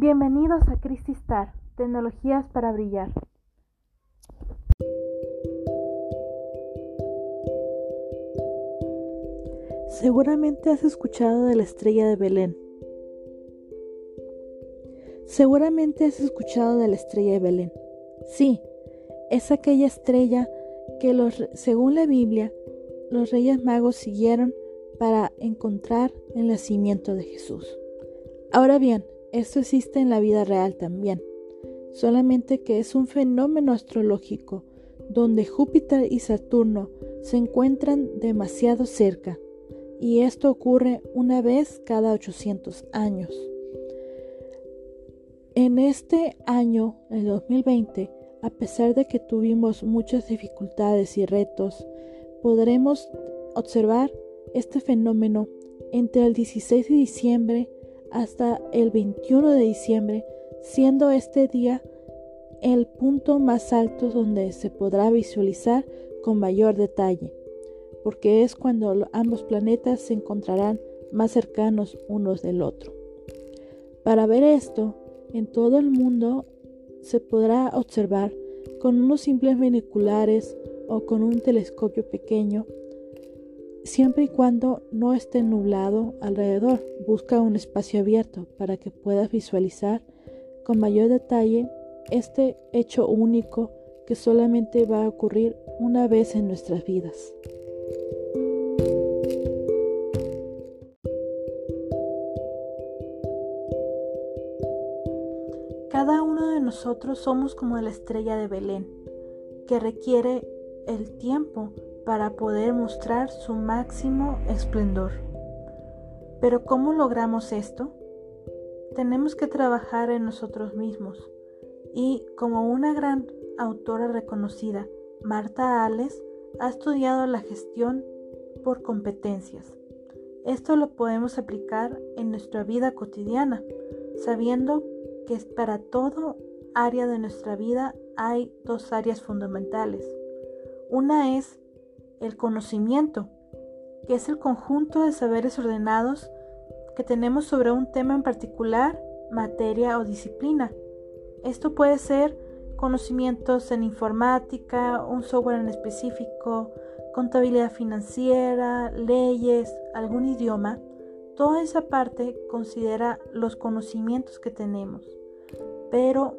Bienvenidos a Crististar, tecnologías para brillar. Seguramente has escuchado de la estrella de Belén. Seguramente has escuchado de la estrella de Belén. Sí, es aquella estrella que los, según la Biblia, los reyes magos siguieron para encontrar el nacimiento de Jesús. Ahora bien, esto existe en la vida real también, solamente que es un fenómeno astrológico donde Júpiter y Saturno se encuentran demasiado cerca, y esto ocurre una vez cada 800 años. En este año, el 2020, a pesar de que tuvimos muchas dificultades y retos, podremos observar este fenómeno entre el 16 de diciembre hasta el 21 de diciembre, siendo este día el punto más alto donde se podrá visualizar con mayor detalle, porque es cuando ambos planetas se encontrarán más cercanos unos del otro. Para ver esto, en todo el mundo se podrá observar con unos simples binoculares o con un telescopio pequeño siempre y cuando no esté nublado alrededor. Busca un espacio abierto para que puedas visualizar con mayor detalle este hecho único que solamente va a ocurrir una vez en nuestras vidas. Cada uno de nosotros somos como la estrella de Belén, que requiere el tiempo para poder mostrar su máximo esplendor. Pero ¿cómo logramos esto? Tenemos que trabajar en nosotros mismos y como una gran autora reconocida, Marta Ales, ha estudiado la gestión por competencias. Esto lo podemos aplicar en nuestra vida cotidiana, sabiendo que para todo área de nuestra vida hay dos áreas fundamentales. Una es el conocimiento, que es el conjunto de saberes ordenados que tenemos sobre un tema en particular, materia o disciplina. Esto puede ser conocimientos en informática, un software en específico, contabilidad financiera, leyes, algún idioma. Toda esa parte considera los conocimientos que tenemos. Pero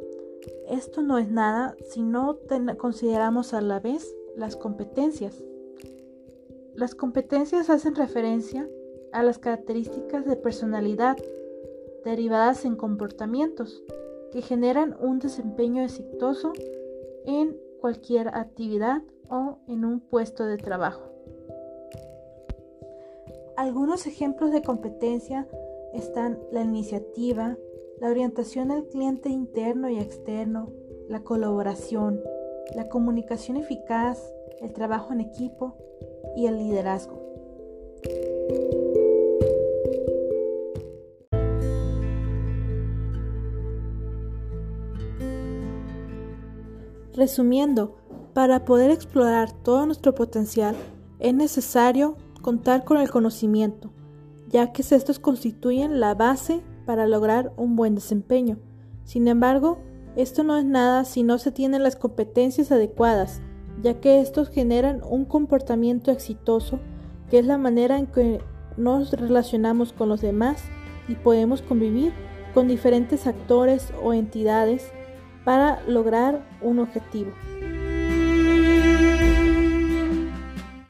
esto no es nada si no consideramos a la vez las competencias. Las competencias hacen referencia a las características de personalidad derivadas en comportamientos que generan un desempeño exitoso en cualquier actividad o en un puesto de trabajo. Algunos ejemplos de competencia están la iniciativa, la orientación al cliente interno y externo, la colaboración, la comunicación eficaz, el trabajo en equipo, y el liderazgo. Resumiendo, para poder explorar todo nuestro potencial es necesario contar con el conocimiento, ya que estos constituyen la base para lograr un buen desempeño. Sin embargo, esto no es nada si no se tienen las competencias adecuadas, ya que estos generan un comportamiento exitoso, que es la manera en que nos relacionamos con los demás y podemos convivir con diferentes actores o entidades para lograr un objetivo.